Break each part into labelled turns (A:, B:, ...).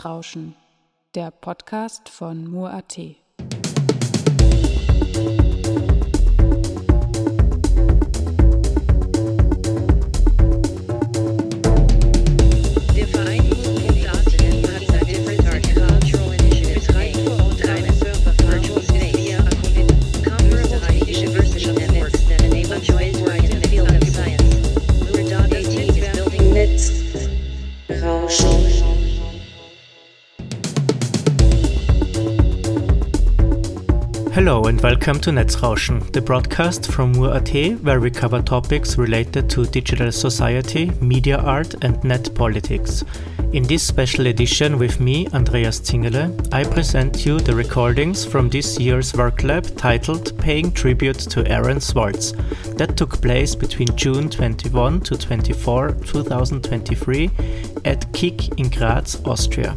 A: Netzrauschen, der Podcast von Mur.at.
B: welcome to Netzrauschen, the broadcast from Mur.at where we cover topics related to digital society, media art and net politics. In this special edition with me, Andreas Zingele, I present you the recordings from this year's work lab titled Paying Tribute to Aaron Swartz that took place between June 21 to 24, 2023 at KIG in Graz, Austria.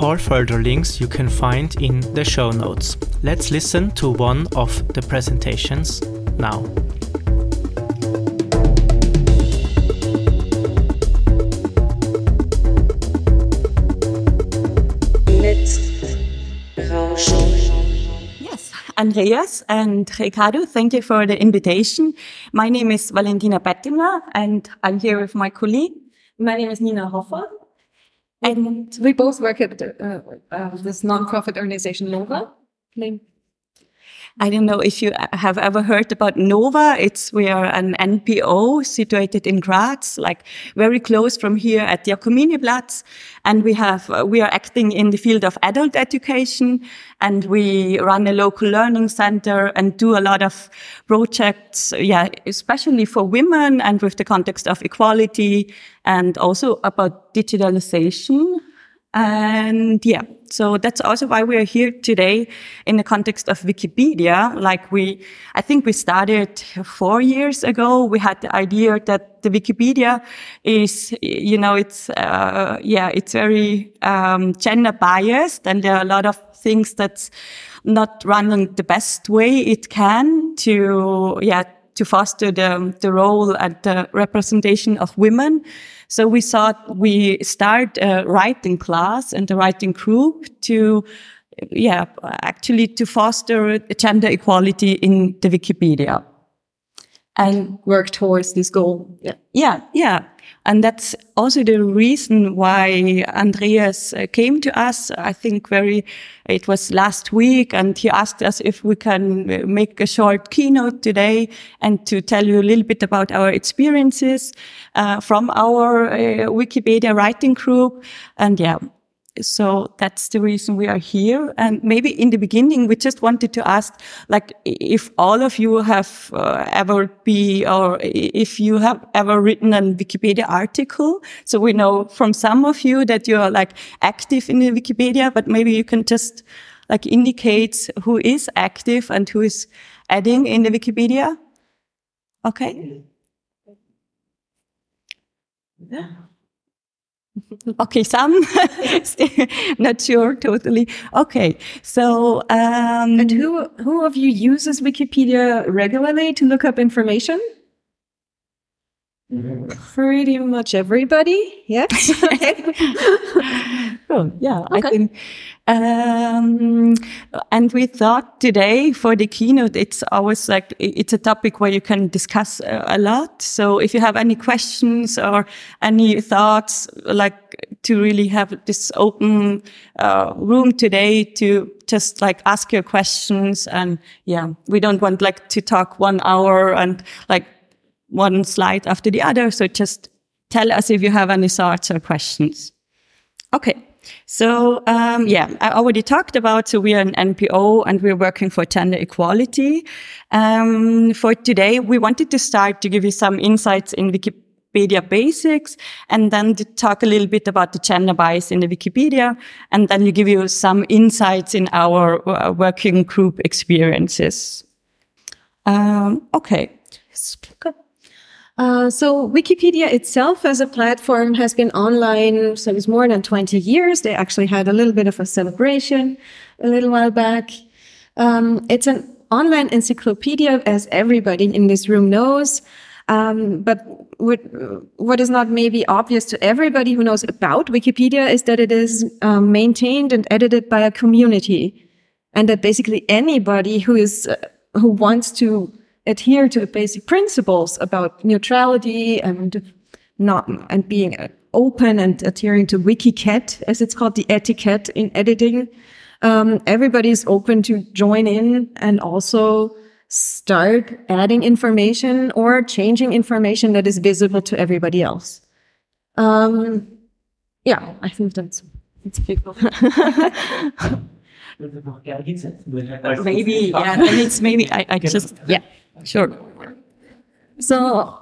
B: All further links you can find in the show notes. Let's listen to one of the presentations now.
C: Yes, Andreas and Ricardo, thank you for the invitation. My name is Valentina Pettinger and I'm here with my colleague.
D: My name is Nina Hoffer.
C: And
D: We both work at uh, uh, this nonprofit organization NOWA. Name.
C: I don't know if you have ever heard about NOWA. It's we are an NPO situated in Graz, like very close from here at Jakominiplatz. And we have, uh, we are acting in the field of adult education and we run a local learning center and do a lot of projects, yeah, especially for women and with the context of equality and also about digitalization. And yeah, so that's also why we are here today in the context of Wikipedia. Like we, I think we started four years ago. We had the idea that the Wikipedia is, you know, it's, uh, yeah, it's very, um, gender biased and there are a lot of things that's not running the best way it can to, yeah, to foster the, the role and the representation of women. So we thought we start a writing class and a writing group to, yeah, actually to foster gender equality in the Wikipedia. And
D: Work towards this goal. Yeah.
C: yeah, yeah. And that's also the reason why Andreas uh, came to us. I think very, it was last week and he asked us if we can uh, make a short keynote today and to tell you a little bit about our experiences, uh, from our uh, Wikipedia writing group. And yeah, so that's the reason we are here. And maybe in the beginning, we just wanted to ask, like, if all of you have uh, ever be, or if you have ever written a Wikipedia article. So we know from some of you that you are like active in the Wikipedia, but maybe you can just like indicate who is active and who is adding in the Wikipedia. Okay. Okay, some not sure totally. Okay, so um,
D: And who who of you uses Wikipedia regularly to look up information? Pretty much everybody. Yes.
C: Oh, yeah, I
D: Okay.
C: think. Um, and we thought today for the keynote, it's always like it's a topic where you can discuss uh, a lot. So if you have any questions or any thoughts, like to really have this open uh, room today to just like ask your questions and yeah we don't want like to talk one hour and like one slide after the other. So just tell us if you have any thoughts or questions. Okay so um, yeah, I already talked about. So we are an NPO and we're working for gender equality. Um, for today, we wanted to start to give you some insights in Wikipedia basics, and then to talk a little bit about the gender bias in the Wikipedia, and then to give you some insights in our uh, working group experiences. Um, okay.
D: Uh, so Wikipedia itself as a platform has been online since more than 20 years. They actually had a little bit of a celebration a little while back. Um, it's an online encyclopedia, as everybody in this room knows. Um, but what, what is not maybe obvious to everybody who knows about Wikipedia is that it is um, maintained and edited by a community, and that basically anybody who is uh, who wants to adhere to the basic principles about neutrality and not and being open and adhering to Wikiquette, as it's called, the etiquette in editing. Um, everybody's open to join in and also start adding information or changing information that is visible to everybody else. Um, yeah, I think that's that's big.
C: maybe yeah, and it's maybe I, I just yeah. Sure.
D: So,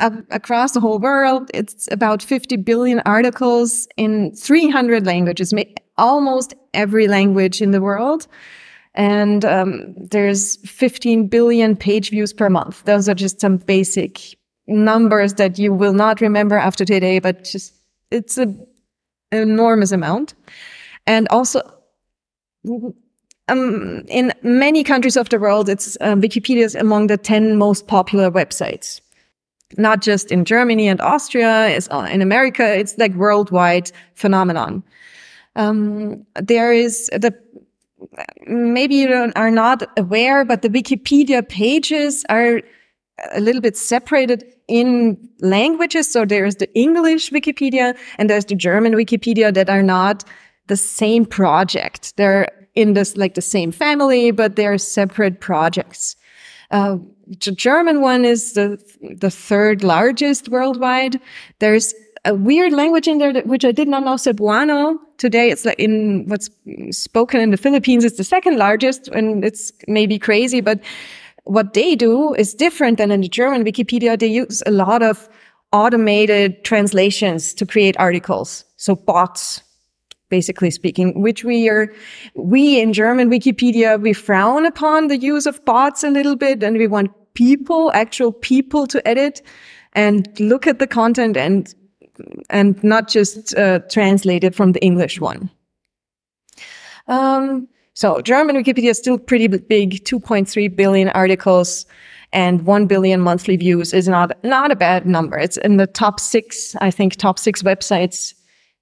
D: uh, across the whole world, it's about 50 billion articles in 300 languages, almost every language in the world. And um, there's 15 billion page views per month. Those are just some basic numbers that you will not remember after today, but just it's an enormous amount. And also, um, in many countries of the world, it's um, Wikipedia is among the 10 most popular websites. Not just in Germany and Austria, it's uh, in America, it's like worldwide phenomenon. Um, there is the, maybe you are not aware, but the Wikipedia pages are a little bit separated in languages. So there's the English Wikipedia and there's the German Wikipedia that are not the same project. They're in this like the same family, but they're separate projects. Uh, the German one is the the third largest worldwide. There's a weird language in there that, which I did not know, Cebuano. Today, it's like in what's spoken in the Philippines. It's the second largest, and it's maybe crazy, but what they do is different than in the German Wikipedia. They use a lot of automated translations to create articles, so bots basically speaking, which we are, we in German Wikipedia, we frown upon the use of bots a little bit and we want people, actual people to edit and look at the content and, and not just uh, translate it from the English one. Um, so German Wikipedia is still pretty big, 2.3 billion articles and 1 billion monthly views is not, not a bad number. It's in the top six, I think, top six websites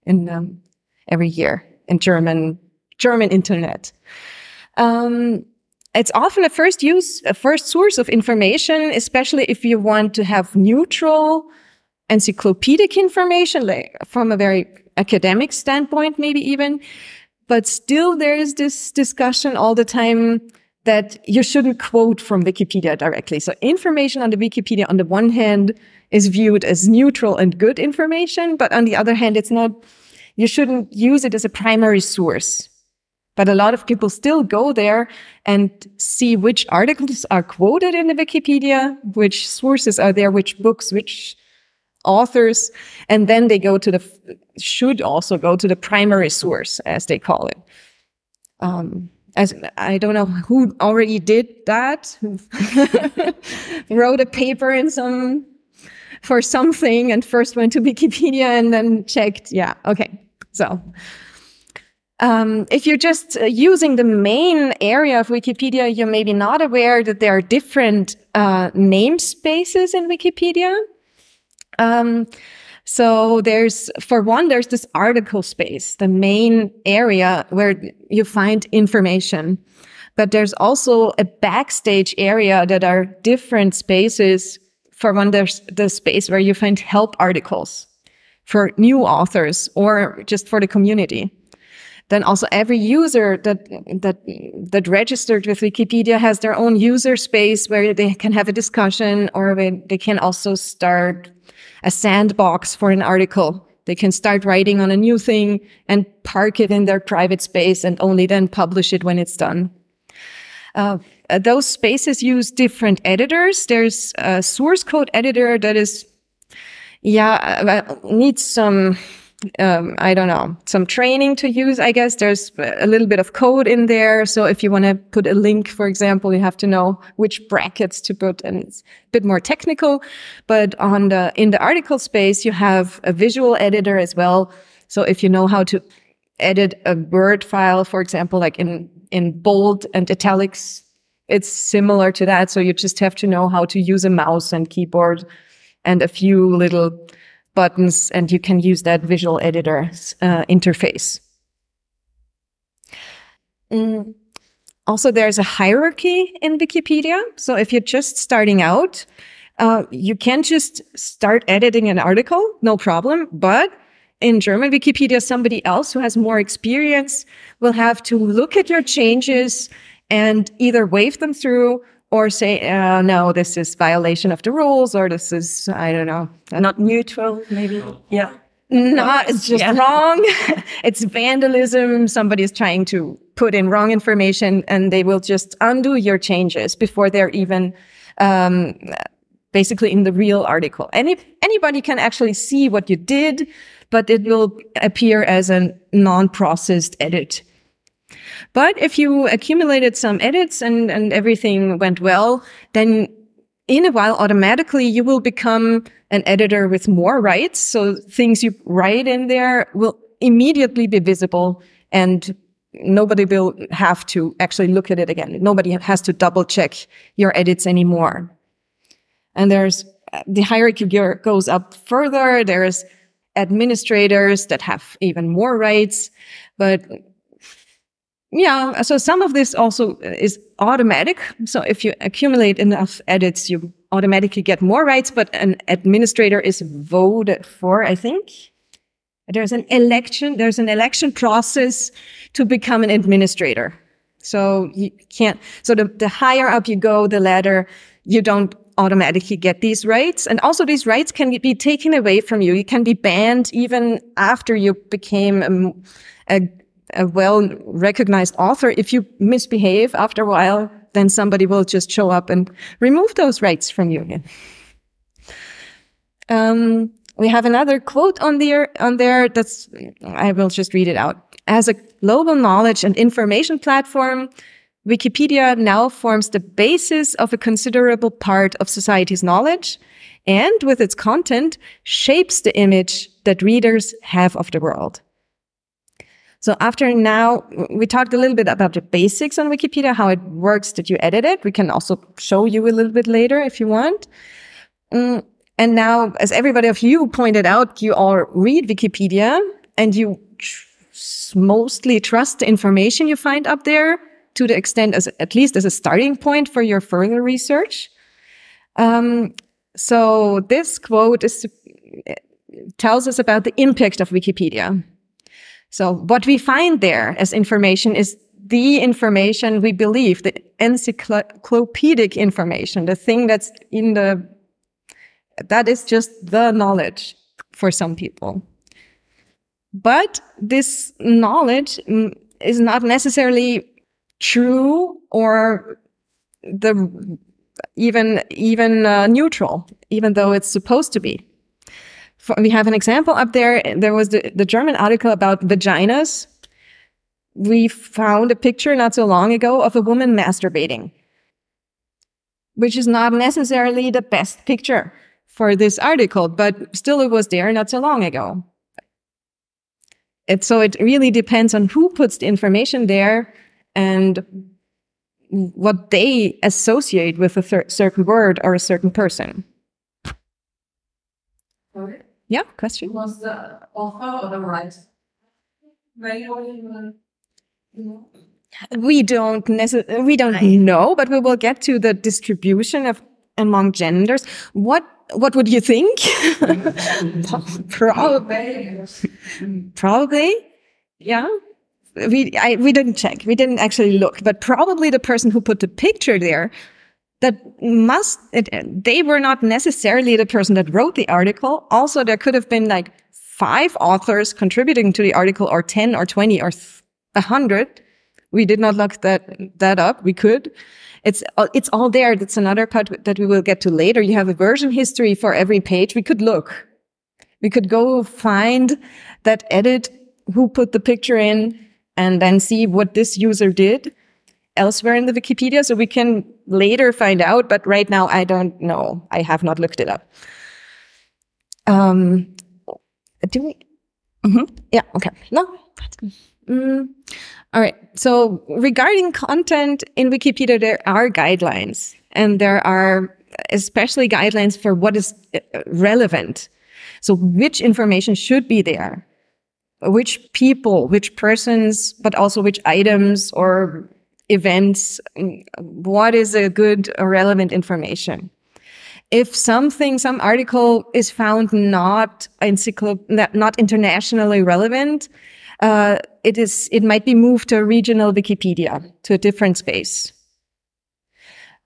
D: in, um, every year in German, German internet. Um, it's often a first use, a first source of information, especially if you want to have neutral encyclopedic information, like from a very academic standpoint, maybe even. But still, there is this discussion all the time that you shouldn't quote from Wikipedia directly. So information on the Wikipedia, on the one hand, is viewed as neutral and good information, but on the other hand, it's not you shouldn't use it as a primary source. But a lot of people still go there and see which articles are quoted in the Wikipedia, which sources are there, which books, which authors, and then they go to the, should also go to the primary source, as they call it. Um, as I don't know who already did that, wrote a paper in some, for something and first went to Wikipedia and then checked. Yeah. Okay. So, um, if you're just uh, using the main area of Wikipedia, you're maybe not aware that there are different uh, namespaces in Wikipedia. Um, so there's, for one, there's this article space, the main area where you find information. But there's also a backstage area that are different spaces. For one, there's the space where you find help articles for new authors or just for the community. Then also every user that, that, that registered with Wikipedia has their own user space where they can have a discussion or they can also start a sandbox for an article. They can start writing on a new thing and park it in their private space and only then publish it when it's done. Uh, those spaces use different editors. There's a source code editor that is, yeah, uh, needs some um, I don't know, some training to use. I guess there's a little bit of code in there. So if you want to put a link, for example, you have to know which brackets to put and it's a bit more technical. But on the, in the article space, you have a visual editor as well. So if you know how to edit a Word file, for example, like in, in bold and italics, it's similar to that. So you just have to know how to use a mouse and keyboard and a few little buttons and you can use that visual editor uh, interface. Mm. Also, there's a hierarchy in Wikipedia. So if you're just starting out, uh, you can just start editing an article, no problem. But in German Wikipedia, somebody else who has more experience will have to look at your changes and either wave them through or say, uh, no, this is violation of the rules, or this is, I don't know,
C: not neutral, maybe. Yeah.
D: No, it's just yeah. wrong. it's vandalism. Somebody is trying to put in wrong information and they will just undo your changes before they're even, um, basically in the real article. Any, anybody can actually see what you did, but it will appear as a non-processed edit but if you accumulated some edits and, and everything went well, then in a while, automatically you will become an editor with more rights. So things you write in there will immediately be visible and nobody will have to actually look at it again. Nobody has to double check your edits anymore. And there's the hierarchy goes up further. There's administrators that have even more rights, but yeah, so some of this also uh, is automatic. So if you accumulate enough edits, you automatically get more rights, but an administrator is voted for, I think. There's an election, there's an election process to become an administrator. So you can't, so the, the higher up you go, the ladder, you don't automatically get these rights. And also these rights can be taken away from you. You can be banned even after you became a, a a well recognized author, if you misbehave after a while, then somebody will just show up and remove those rights from you. Um, we have another quote on there, on there that's, I will just read it out. As a global knowledge and information platform, Wikipedia now forms the basis of a considerable part of society's knowledge and with its content shapes the image that readers have of the world. So after now, we talked a little bit about the basics on Wikipedia, how it works that you edit it. We can also show you a little bit later if you want. Mm, and now, as everybody of you pointed out, you all read Wikipedia and you mostly trust the information you find up there to the extent as at least as a starting point for your further research. Um, so this quote is, tells us about the impact of Wikipedia. So what we find there as information is the information we believe, the encyclopedic information, the thing that's in the, that is just the knowledge for some people. But this knowledge mm, is not necessarily true or the even even uh, neutral, even though it's supposed to be we have an example up there. There was the, the German article about vaginas. We found a picture not so long ago of a woman masturbating, which is not necessarily the best picture for this article, but still it was there not so long ago. It, so it really depends on who puts the information there and what they associate with a certain word or a certain person. Yeah, question?
E: Was the author or the writer?
D: We don't necessarily, we don't know, but we will get to the distribution of among genders. What what would you think? Probably. Probably. Yeah. We, I, we didn't check. We didn't actually look, but probably the person who put the picture there that must, it, they were not necessarily the person that wrote the article. Also, there could have been like five authors contributing to the article or 10 or 20 or a hundred. We did not look that, that up. We could. It's, it's all there. That's another part that we will get to later. You have a version history for every page. We could look. We could go find that edit, who put the picture in, and then see what this user did elsewhere in the Wikipedia. So we can later find out, but right now I don't know. I have not looked it up. Um, do we? Mm-hmm. Yeah. Okay. No. Mm. All right. So regarding content in Wikipedia, there are guidelines and there are especially guidelines for what is uh, relevant. So which information should be there? Which people, which persons, but also which items or events? What is a good relevant information? if something, some article is found not encycl- not internationally relevant, uh, it is it might be moved to a regional Wikipedia to a different space.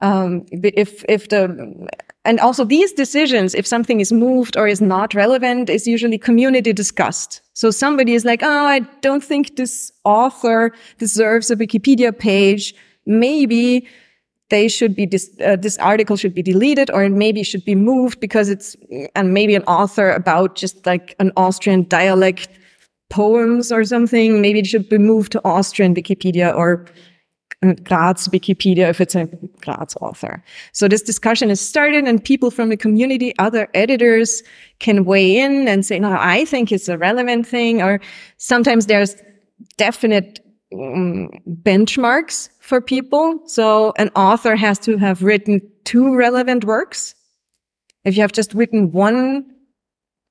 D: Um, if if the and also these decisions, if something is moved or is not relevant, is usually community discussed. So somebody is like, oh, I don't think this author deserves a Wikipedia page. Maybe they should be this, uh, this article should be deleted or maybe should be moved because it's and maybe an author about just like an Austrian dialect poems or something. Maybe it should be moved to Austrian Wikipedia or Graz Wikipedia if it's a Graz author. So this discussion is started and people from the community, other editors can weigh in and say, no, I think it's a relevant thing. Or sometimes there's definite um, benchmarks for people. So an author has to have written two relevant works. If you have just written one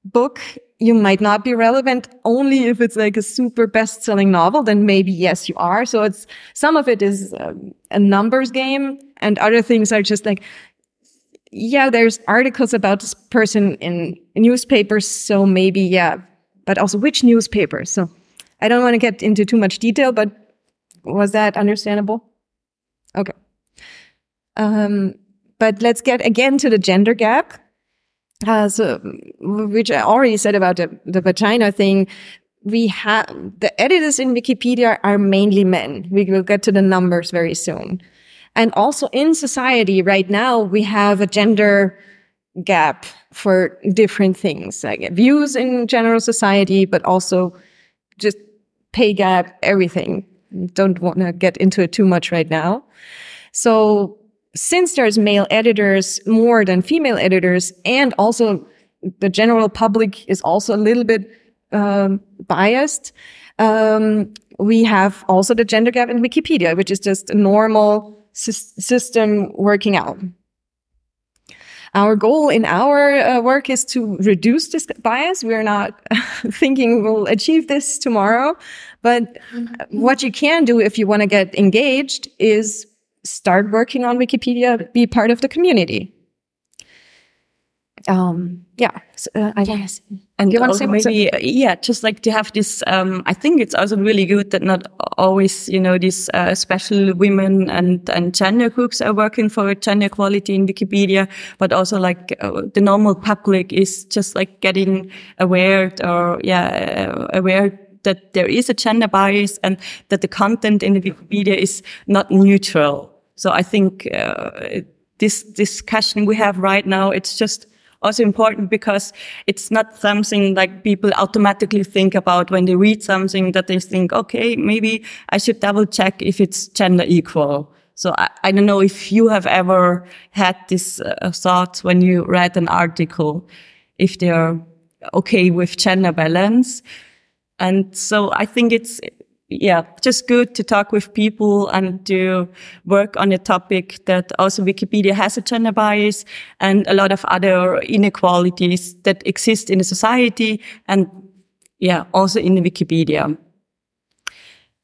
D: book, you might not be relevant only if it's like a super best selling novel, then maybe yes, you are. So it's some of it is um, a numbers game and other things are just like, yeah, there's articles about this person in newspapers. So maybe, yeah, but also which newspaper. So I don't want to get into too much detail, but was that understandable? Okay. Um, but let's get again to the gender gap. Uh, so, which I already said about the, the vagina thing. We have the editors in Wikipedia are mainly men. We will get to the numbers very soon. And also in society right now, we have a gender gap for different things, like views in general society, but also just pay gap, everything. Don't want to get into it too much right now. So since there's male editors more than female editors, and also the general public is also a little bit um, biased, um, we have also the gender gap in Wikipedia, which is just a normal sy system working out. Our goal in our uh, work is to reduce this bias. We're not thinking we'll achieve this tomorrow, but what you can do if you want to get engaged is start working on Wikipedia, be part of the community. Um, yeah, so, uh, I guess.
C: And
D: you want to
C: also
D: say
C: maybe, uh, yeah, just like to have this, um, I think it's also really good that not always, you know, these, uh, special women and, and gender groups are working for gender equality in Wikipedia, but also like uh, the normal public is just like getting aware or, yeah, uh, aware that there is a gender bias and that the content in the Wikipedia is not neutral. So I think, uh, this discussion we have right now, it's just, also important because it's not something like people automatically think about when they read something that they think, okay, maybe I should double check if it's gender equal. So I, I don't know if you have ever had this uh, thought when you read an article, if they're okay with gender balance. And so I think it's, yeah, just good to talk with people and to work on a topic that also Wikipedia has a gender bias and a lot of other inequalities that exist in the society and yeah, also in Wikipedia.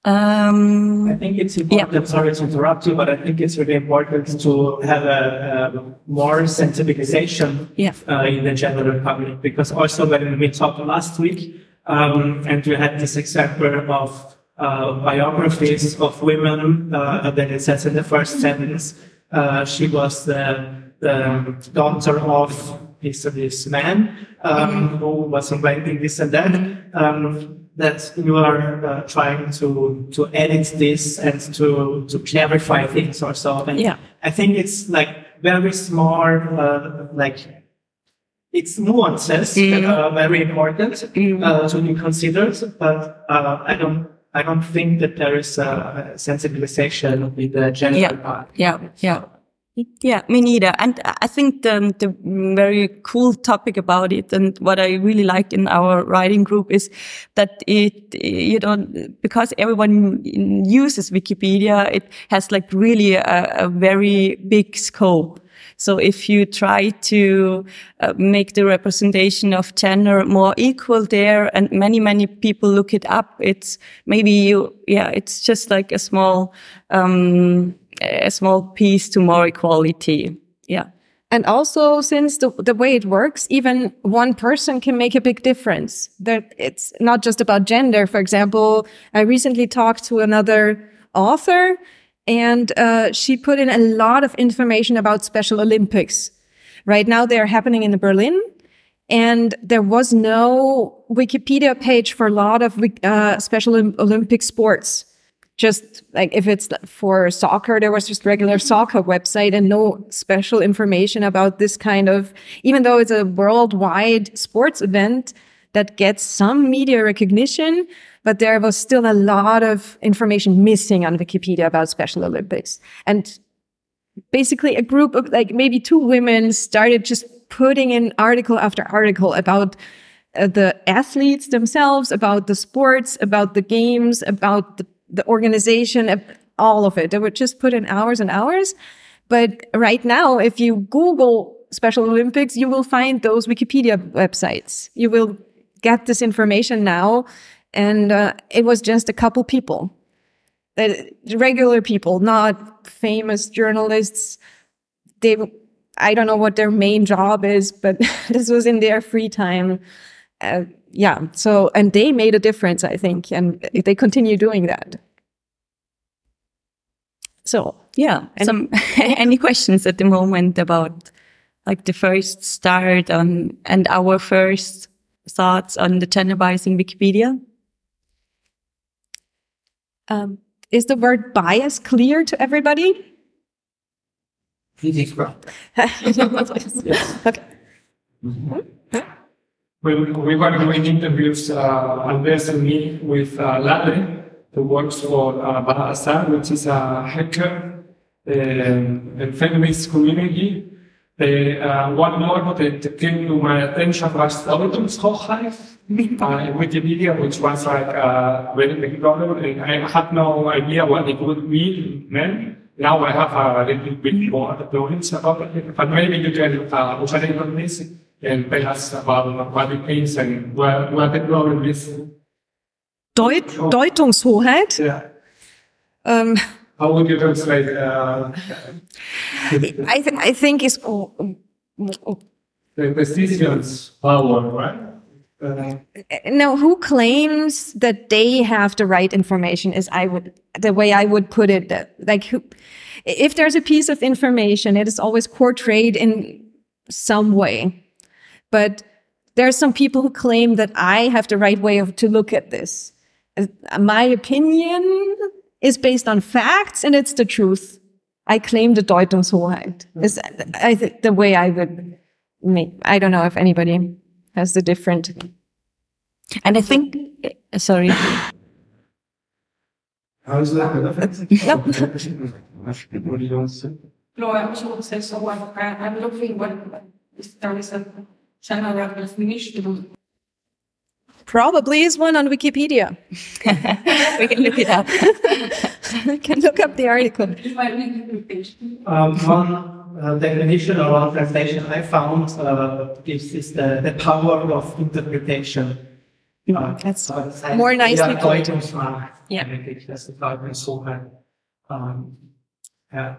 C: Um,
F: I think it's important, sorry to interrupt you, but I think it's really important to have a, a more sensibilization
C: Yeah.
F: uh, in the general public because also when we talked last week, um, and we had this example of biographies of women, uh, that it says in the first sentence, uh, she was the, the daughter of this, this man um, who was inventing this and that. Um, that you are uh, trying to to edit this and to to clarify things or so. And
C: Yeah.
F: I think it's like very small, uh, like it's nuances that are very important uh, to be considered, but uh, I don't. I don't think that there is a sensibilization with the general
C: yeah,
F: part.
C: yeah, yeah. Yeah, me neither. And I think the, the very cool topic about it and what I really like in our writing group is that it, you know, because everyone uses Wikipedia, it has like really a, a very big scope. So if you try to uh, make the representation of gender more equal there and many, many people look it up, it's maybe you, yeah, it's just like a small, um, a small piece to more equality. Yeah.
D: And also, since the, the way it works, even one person can make a big difference. That it's not just about gender. For example, I recently talked to another author and uh, she put in a lot of information about Special Olympics. Right now, they're happening in Berlin. And there was no Wikipedia page for a lot of uh, Special Olympic sports just like if it's for soccer, there was just regular soccer website and no special information about this kind of, even though it's a worldwide sports event that gets some media recognition, but there was still a lot of information missing on Wikipedia about Special Olympics. And basically a group of like maybe two women started just putting in article after article about uh, the athletes themselves, about the sports, about the games, about the the organization, all of it. They would just put in hours and hours. But right now, if you Google Special Olympics, you will find those Wikipedia websites. You will get this information now. And uh, it was just a couple people, regular people, not famous journalists. They, I don't know what their main job is, but this was in their free time. Uh, yeah. So, and they made a difference, I think, and they continue doing that. So,
C: yeah. Some any questions at the moment about like the first start on and our first thoughts on the gender bias in Wikipedia?
D: Um, is the word bias clear to everybody?
F: yes.
D: Okay.
G: We, we were doing interviews, uh, Andres and me, with uh, Lale, who works for uh, Bahasa, which is a hacker um, and feminist community. The uh, one more that, that came to my attention was Verdommungshochheit uh, in Wikipedia, which was like a very big problem, and I had no idea what it would mean then. Now I have a little bit more knowledge about it, but maybe you can uh, operate on this and tell us about what it means and what, what the problem is.
D: Deut Deutungshoheit.
G: Yeah.
D: Um,
G: How would you translate? Uh,
D: I, th I think is
G: the decisions power, right? Uh,
D: no who claims that they have the right information is i would the way i would put it that like who, if there's a piece of information it is always portrayed in some way but there are some people who claim that i have the right way of to look at this Uh, my opinion is based on facts and it's the truth i claim the deutungshoheit hmm. is i think the way i would make i don't know if anybody has the different
C: And I think, sorry,
G: how is that?
E: No, I was going to say so. I'm, I'm looking what if there is a general definition.
D: Probably is one on Wikipedia.
C: we can look it up.
D: You can look up the article.
E: If I read the page.
F: Um, one uh, definition or one translation I found uh, is, is the, the power of interpretation.
G: Uh,
D: That's
G: so it's-
D: more nicely
G: yeah,
D: put.
G: items,
D: Yeah.
G: and I think that's the thought and so on. Um, yeah.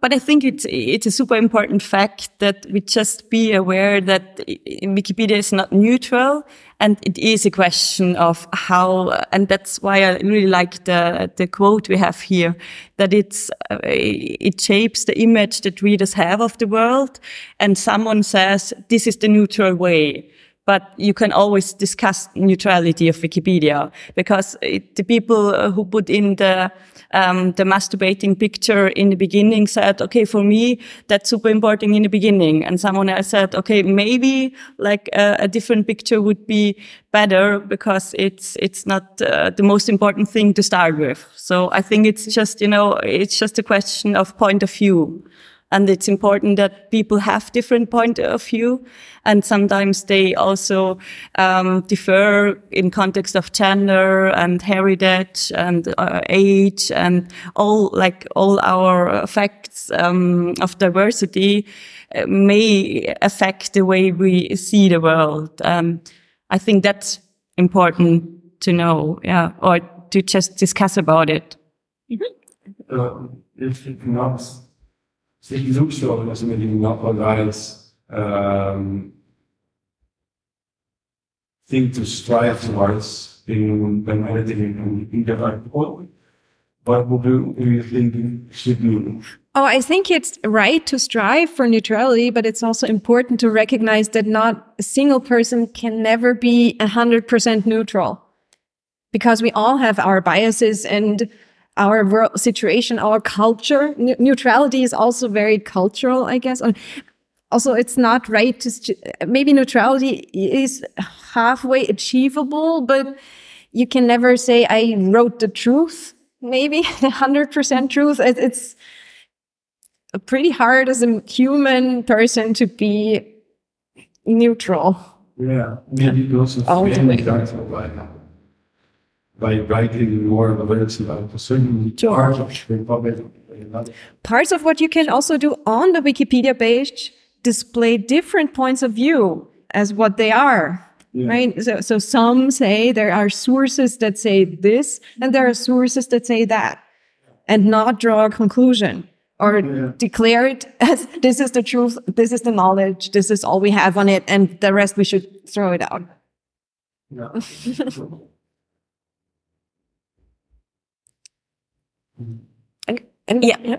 C: But I think it's it's a super important fact that we just be aware that Wikipedia is not neutral, and it is a question of how, and that's why I really like the the quote we have here that it's uh, it shapes the image that readers have of the world, and someone says this is the neutral way. But you can always discuss neutrality of Wikipedia because it, the people uh, who put in the um, the masturbating picture in the beginning said, okay, for me, that's super important in the beginning. And someone else said, okay, maybe like uh, a different picture would be better because it's, it's not uh, the most important thing to start with. So I think it's just, you know, it's just a question of point of view. And it's important that people have different point of view. And sometimes they also um, differ in context of gender and heritage and uh, age and all like all our facts um, of diversity uh, may affect the way we see the world. Um, I think that's important to know, yeah, or to just discuss about it.
H: uh, if it not, if it looks so as maybe not a nice um, thing to strive towards in when editing in, the article, what would you, do you think should be?
D: Oh, I think it's right to strive for neutrality, but it's also important to recognize that not a single person can never be 100% neutral because we all have our biases and our world situation, our culture. Ne- neutrality is also very cultural, I guess. And also, it's not right to, maybe neutrality is halfway achievable, but you can never say, I wrote the truth, maybe the 100% truth. It- It's, pretty hard as a human person to be neutral.
H: Yeah, maybe also
D: Ultimately.
H: By, writing more words about a certain part of the public.
D: Parts of what you can also do on the Wikipedia page display different points of view as what they are. Right. So, so some say there are sources that say this, and there are sources that say that, and not draw a conclusion or declare it as this is the truth, this is the knowledge, this is all we have on it, and the rest we should throw it out.
H: Yeah.
D: And, and
C: Yeah.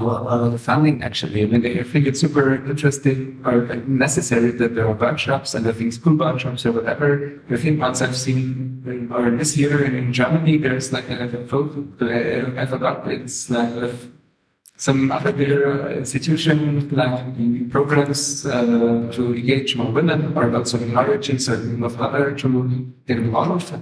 I: Well, uh, the funding actually, I mean, I think it's super interesting or necessary that there are workshops and I think school workshops or whatever. I think once I've seen, or this year in Germany, there's like a, a photo, uh, I forgot, it's like with some other uh, institution like programs uh, to engage more women or also minorities or of other to get involved. But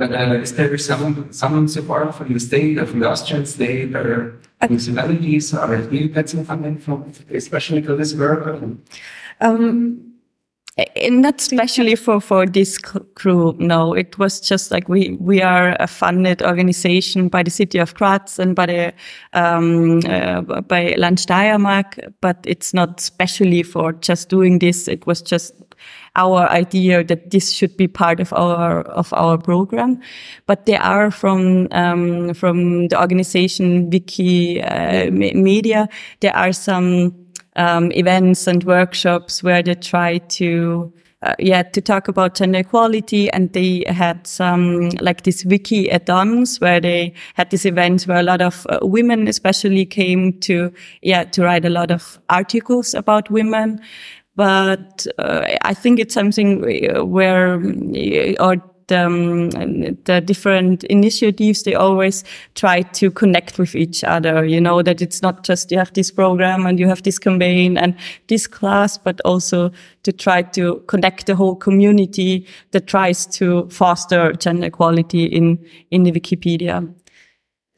I: uh, is there some some support from the state or from the Austrian state or municipalities or get some funding from especially for this work?
D: um,
C: And not especially for, for this group. No, it was just like we, we are a funded organization by the city of Graz and by the, um, uh, by Land Steiermark, but it's not specially for just doing this. It was just our idea that this should be part of our, of our program. But there are from, um, from the organization Wiki uh, Media, there are some, um, events and workshops where they try to uh, yeah to talk about gender equality. And they had some like this wiki add-ons where they had this event where a lot of uh, women especially came to yeah to write a lot of articles about women. But uh, I think it's something where uh, or the, um, the different initiatives they always try to connect with each other you know that it's not just you have this program and you have this campaign and this class but also to try to connect the whole community that tries to foster gender equality in in the wikipedia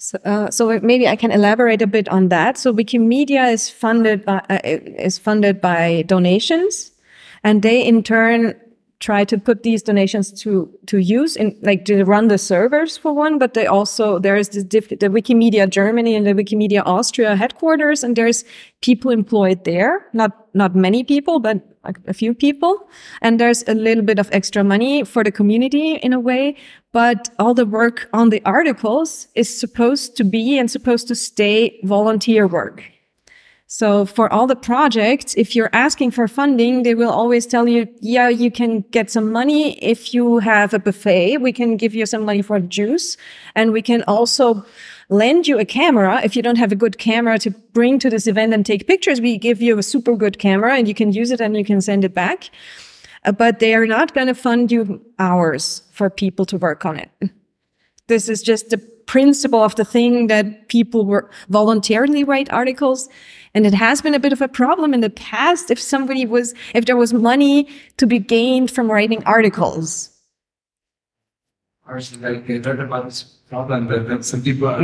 D: So, uh, so maybe I can elaborate a bit on that. So Wikimedia is funded by, uh, is funded by donations, and they in turn try to put these donations to to use in like to run the servers for one. But they also there is this diff- the Wikimedia Germany and the Wikimedia Austria headquarters, and there's people employed there, not not many people, but a few people. And there's a little bit of extra money for the community in a way. But all the work on the articles is supposed to be and supposed to stay volunteer work. So for all the projects, if you're asking for funding, they will always tell you, yeah, you can get some money if you have a buffet. We can give you some money for juice. And we can also lend you a camera. If you don't have a good camera to bring to this event and take pictures, we give you a super good camera and you can use it and you can send it back. Uh, but they are not going to fund you hours for people to work on it. This is just the principle of the thing that people were voluntarily write articles. And it has been a bit of a problem in the past if somebody was, if there was money to be gained from writing articles.
I: Personally, I heard about this problem that, that some people are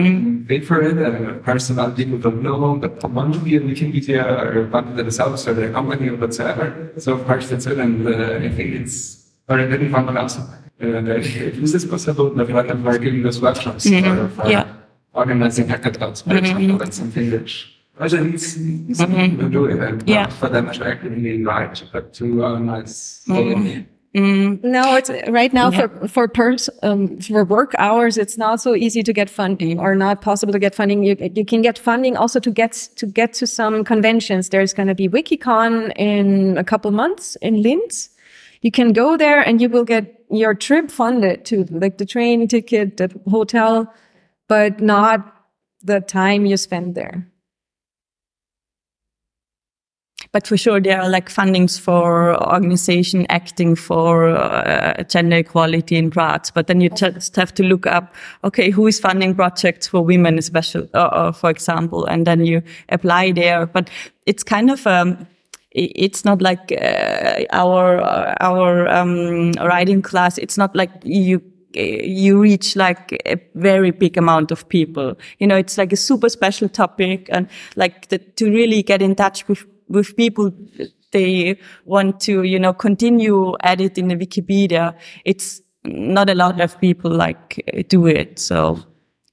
I: paid for it, and personal people don't know, but want to be in Wikipedia or funded themselves or their company or whatsoever. So of course that's it, and uh, I think it's or it didn't fund also. And uh, is this possible that like I'm giving those workshops or for
C: Yeah.
I: organizing hackathons, for example, that's something which also needs, needs to do it and
C: Yeah.
I: not for them to actively invite, but to uh, organize. Mm-hmm. Mm-hmm.
D: No, it's right now for for pers- um, for work hours. It's not so easy to get funding, or not possible to get funding. You you can get funding also to get to get to some conventions. There's going to be WikiCon in a couple months in Linz. You can go there and you will get your trip funded to like the train ticket, the hotel, but not the time you spend there.
C: But for sure, there are like fundings for organization acting for uh, gender equality in Graz. But then you just have to look up, okay, who is funding projects for women, especially, uh, uh, for example, and then you apply there. But it's kind of um, it's not like uh, our uh, our um, writing class. It's not like you you reach like a very big amount of people. You know, it's like a super special topic, and like the, to really get in touch with with people they want to you know continue at it in the Wikipedia. It's not a lot of people like do it. So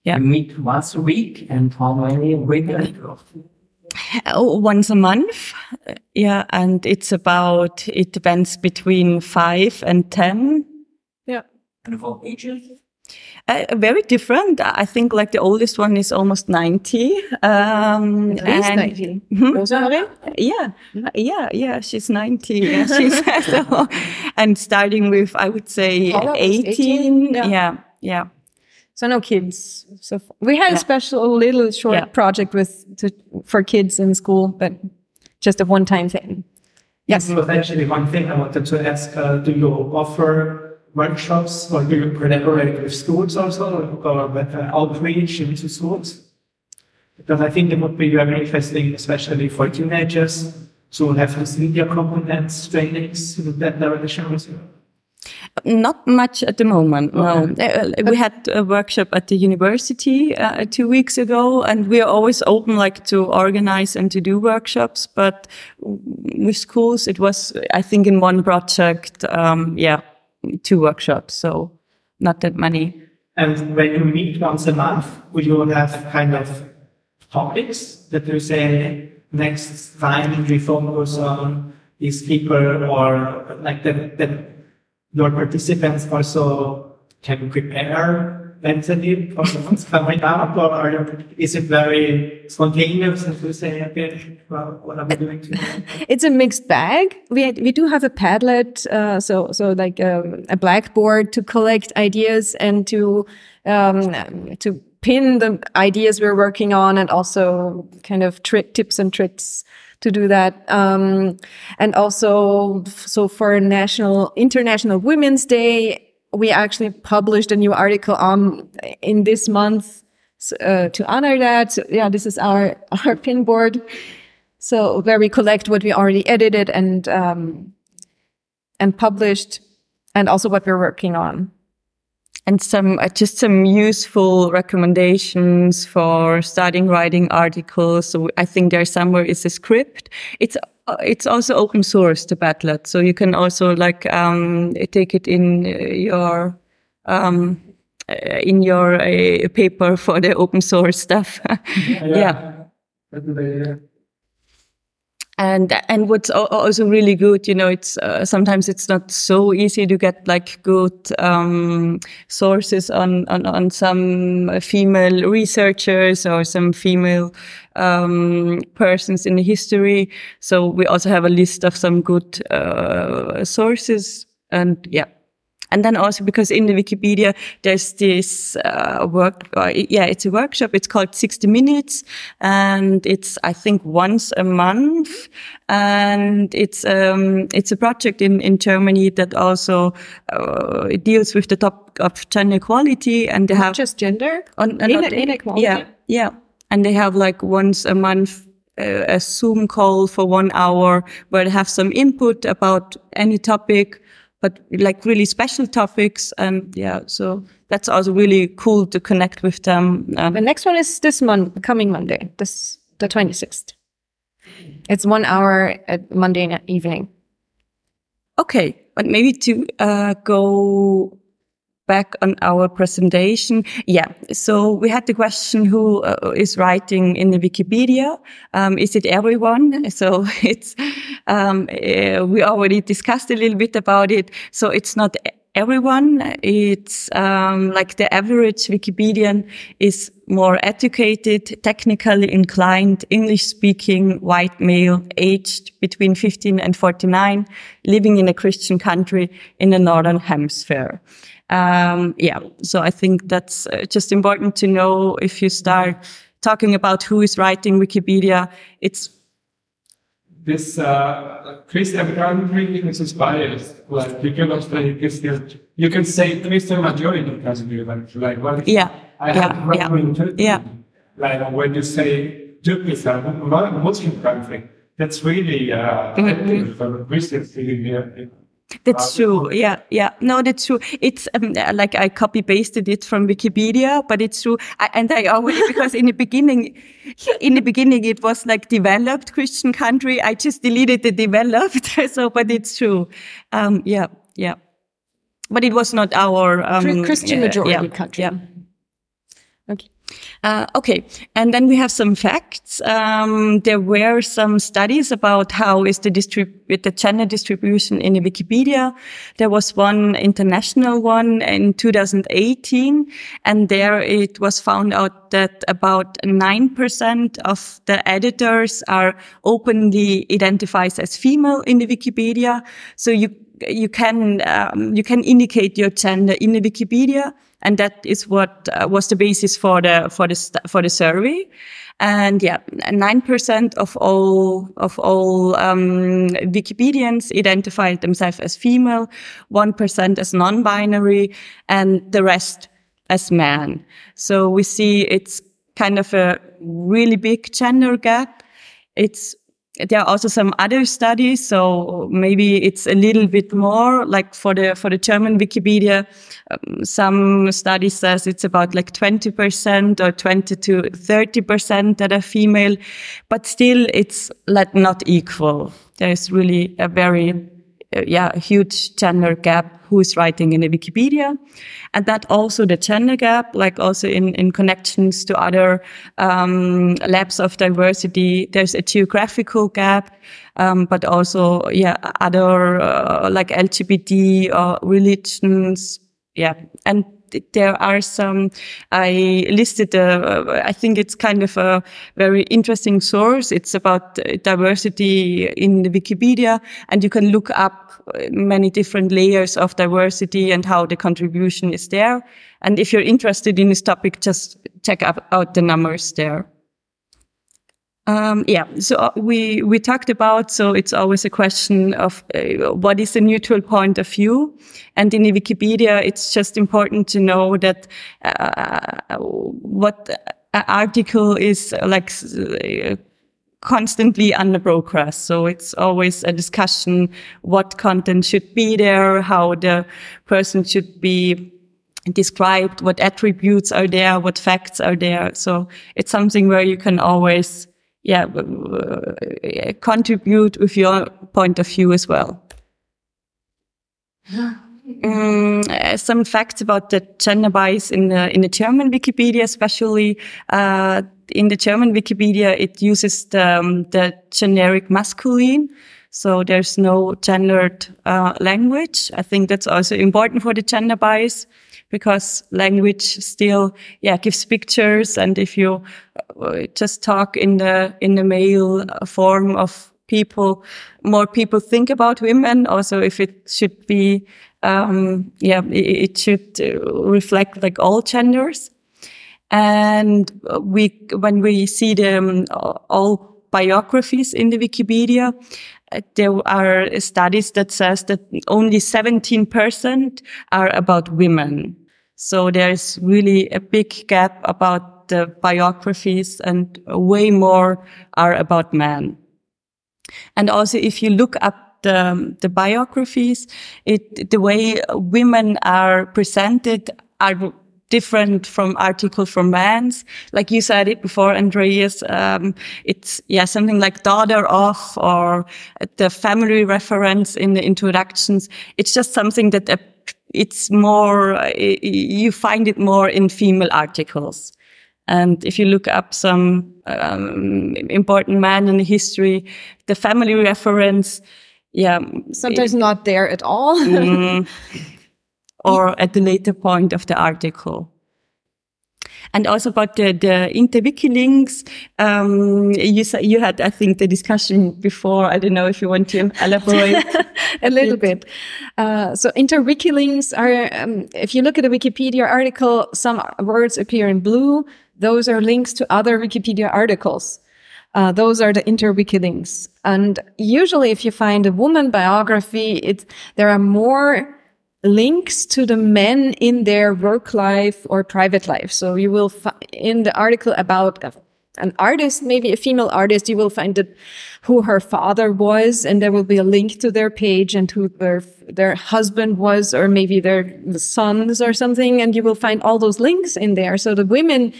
C: yeah.
F: You meet once a week and how many weekends?
C: Oh, uh, once a month. Uh, yeah. And it's about, it depends between five and 10.
D: Yeah.
F: And for ages?
C: Uh, very different. I think like the oldest one is almost 90. Um,
D: At least
C: and-
D: 90.
C: Mhm.
D: Rosemary?
C: Yeah, yeah, yeah. She's 90. Yeah, she's so, and starting with, I would say,
D: Paula
C: 18.
D: 18, yeah.
C: Yeah, yeah.
D: So no kids. So f- we had
C: Yeah.
D: a special little short
C: Yeah.
D: project with to, for kids in school, but just a one-time thing. Yes.
G: This was actually one thing I wanted to ask. Uh, do you offer workshops or do you collaborate with schools also or with uh, outreach into schools? Because I think it would be very interesting, especially for teenagers, to have this media competence trainings in that direction with you.
C: Not much at the moment. No, Uh, we had a workshop at the university uh, two weeks ago, and we are always open, like to organize and to do workshops. But with schools, it was, I think, in one project, um, yeah, two workshops. So not that many.
G: And when you meet once a month, will you have kind of topics that you say next time we focus on these people or like that, that your participants also can prepare mentally months coming up or is it very spontaneous and you say, okay, well, what are we doing today?
D: It's a mixed bag. We we do have a Padlet, uh, so so like um, a blackboard to collect ideas and to um, to pin the ideas we're working on, and also kind of trick tips and tricks to do that. Um, and also, so for National International Women's Day, we actually published a new article on in this month uh, to honor that. So, yeah, this is our our pin board. So where we collect what we already edited and um, and published, and also what we're working on.
C: And some uh, just some useful recommendations for starting writing articles. So I think there somewhere is a script. It's uh, it's also open source the Padlet, so you can also like um, take it in uh, your um, uh, in your uh, paper for the open source stuff. yeah. And and what's also really good, you know, it's uh, sometimes it's not so easy to get like good um, sources on, on on some female researchers or some female um, persons in the history. So we also have a list of some good uh, sources, and yeah. And then also because in the Wikipedia, there's this uh, work, uh, yeah, it's a workshop. It's called 60 Minutes and it's, I think, once a month. And it's, um, it's a project in, in Germany that also uh, deals with the topic of gender equality and they
D: Not
C: have
D: just gender,
C: on,
D: in-
C: not-
D: inequality.
C: Yeah, yeah. And they have like once a month uh, a Zoom call for one hour where they have some input about any topic, but like really special topics. And yeah, so that's also really cool to connect with them. Um,
D: The next one is this month, coming Monday, this the 26th. It's one hour at Monday evening.
C: Okay, but maybe to uh, go back on our presentation. Yeah, so we had the question who uh, is writing in the Wikipedia. Um, is it everyone? So it's, um, uh, we already discussed a little bit about it. So it's not everyone. It's um, like the average Wikipedian is more educated, technically inclined, English speaking, white male, aged between 15 and 49, living in a Christian country in the Northern Hemisphere. Um, yeah, so I think that's uh, just important to know if you start talking about who is writing Wikipedia, it's
G: this uh, Christian country is biased. Like you cannot say Christian. You can say Christian majority country, but like what?
C: Yeah,
G: I
C: yeah,
G: have
C: yeah,
G: yeah, in Turkey.
C: yeah.
G: Like when you say a Muslim country, that's really uh,
C: Mm-hmm.
G: for Christians here.
C: That's true. Yeah, yeah. No, that's true. It's um, like I copy pasted it from Wikipedia, but it's true. I, and I always because in the beginning, in the beginning it was like developed Christian country. I just deleted the developed. so, but it's true. Um, yeah, yeah. But it was not our um,
D: Christian majority
C: yeah,
D: country.
C: Yeah.
D: Okay.
C: Uh, okay, and then we have some facts. Um, there were some studies about how is the distrib- the gender distribution in the Wikipedia. There was one international one in 2018, and there it was found out that about nine percent of the editors are openly identified as female in the Wikipedia. So you you can um, you can indicate your gender in the Wikipedia, and that is what uh, was the basis for the for the st- for the survey. And yeah, nine percent of all of all um, Wikipedians identified themselves as female, one percent as non-binary, and the rest as man. So we see it's kind of a really big gender gap. It's there are also some other studies, so maybe it's a little bit more. Like for the for the German Wikipedia, um, some studies says it's about like twenty percent or twenty to thirty percent that are female, but still it's like not equal. There is really a very yeah, a huge gender gap who is writing in the Wikipedia. And that also the gender gap, like also in, in connections to other um, labs of diversity, there's a geographical gap, um, but also, yeah, other uh, like LGBT or religions. Yeah. And there are some, I listed, I think it's kind of a very interesting source. It's about diversity in the Wikipedia and you can look up many different layers of diversity and how the contribution is there. And if you're interested in this topic, just check out the numbers there. Um, yeah, so uh, we we talked about so it's always a question of uh, what is the neutral point of view, and in Wikipedia it's just important to know that uh, what article is like uh, constantly under progress. So it's always a discussion what content should be there, how the person should be described, what attributes are there, what facts are there. So it's something where you can always yeah, uh, contribute with your point of view as well. Um, uh, some facts about the gender bias in the in the German Wikipedia, especially uh, in the German Wikipedia, it uses the, um, the generic masculine. So there's no gendered uh, language. I think that's also important for the gender bias because language still, yeah, gives pictures. And if you uh, just talk in the, in the male form of people, more people think about women. Also, if it should be, um, yeah, it, should uh, reflect like all genders. And we, when we see the um, all biographies in the Wikipedia, uh, Uh, there are studies that says that only 17% are about women. So there's really a big gap about the biographies and way more are about men. And also if you look up the, the biographies, it, the way women are presented are different from article from men's. Like you said it before, Andreas, um, it's, yeah, something like daughter of or the family reference in the introductions. It's just something that uh, it's more, uh, you find it more in female articles. And if you look up some um, important man in history, the family reference, yeah.
D: Sometimes it, not there at all.
C: mm, or at the later point of the article. And also about the, the interwiki links, um, you you had, I think, the discussion before. I don't know if you want to elaborate
D: a little bit. Uh, so interwiki links are, um, if you look at a Wikipedia article, some words appear in blue. Those are links to other Wikipedia articles. Uh, those are the interwiki links. And usually if you find a woman biography, it, there are more links to the men in their work life or private life. So you will find in the article about an artist, maybe a female artist, you will find that who her father was, and there will be a link to their page and who their their husband was, or maybe their sons or something, and you will find all those links in there. So the women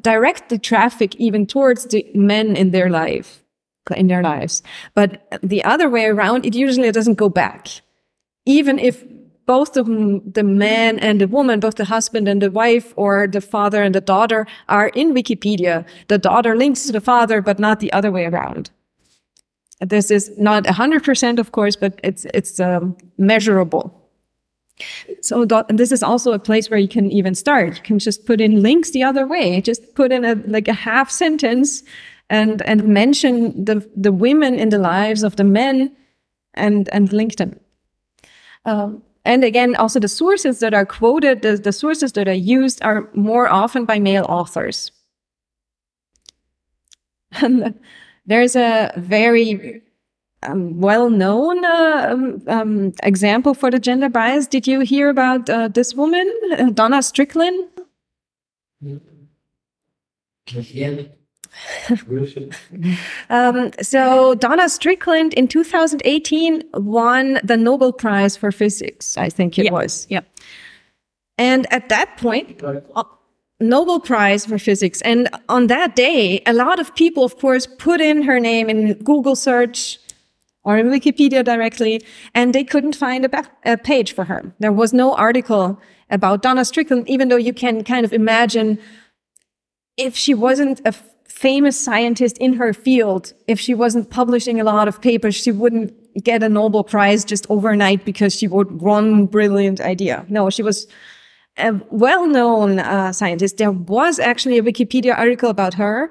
D: direct the traffic even towards the men in their life, in their lives. But the other way around, it usually doesn't go back. Even if both the, the man and the woman, both the husband and the wife or the father and the daughter are in Wikipedia. The daughter links to the father, but not the other way around. This is not 100%, of course, but it's, it's um, measurable. So this is also a place where you can even start. You can just put in links the other way. Just put in a like a half sentence and and mention the the women in the lives of the men and and link them. Um, and again, also the sources that are quoted, the, the sources that are used are more often by male authors. there's a very um, well-known uh, um, um, example for the gender bias. Did you hear about uh, this woman, Donna Strickland? Um, so Donna Strickland in 2018 won the Nobel Prize for Physics. I think it
C: yeah.
D: was.
C: Yeah.
D: And at that point, uh, Nobel Prize for Physics. And on that day, a lot of people, of course, put in her name in Google search or in Wikipedia directly, and they couldn't find a, a page for her. There was no article about Donna Strickland, even though you can kind of imagine if she wasn't a famous scientist in her field, if she wasn't publishing a lot of papers, she wouldn't get a Nobel Prize just overnight because she would one brilliant idea. No, she was a well-known uh, scientist. There was actually a Wikipedia article about her,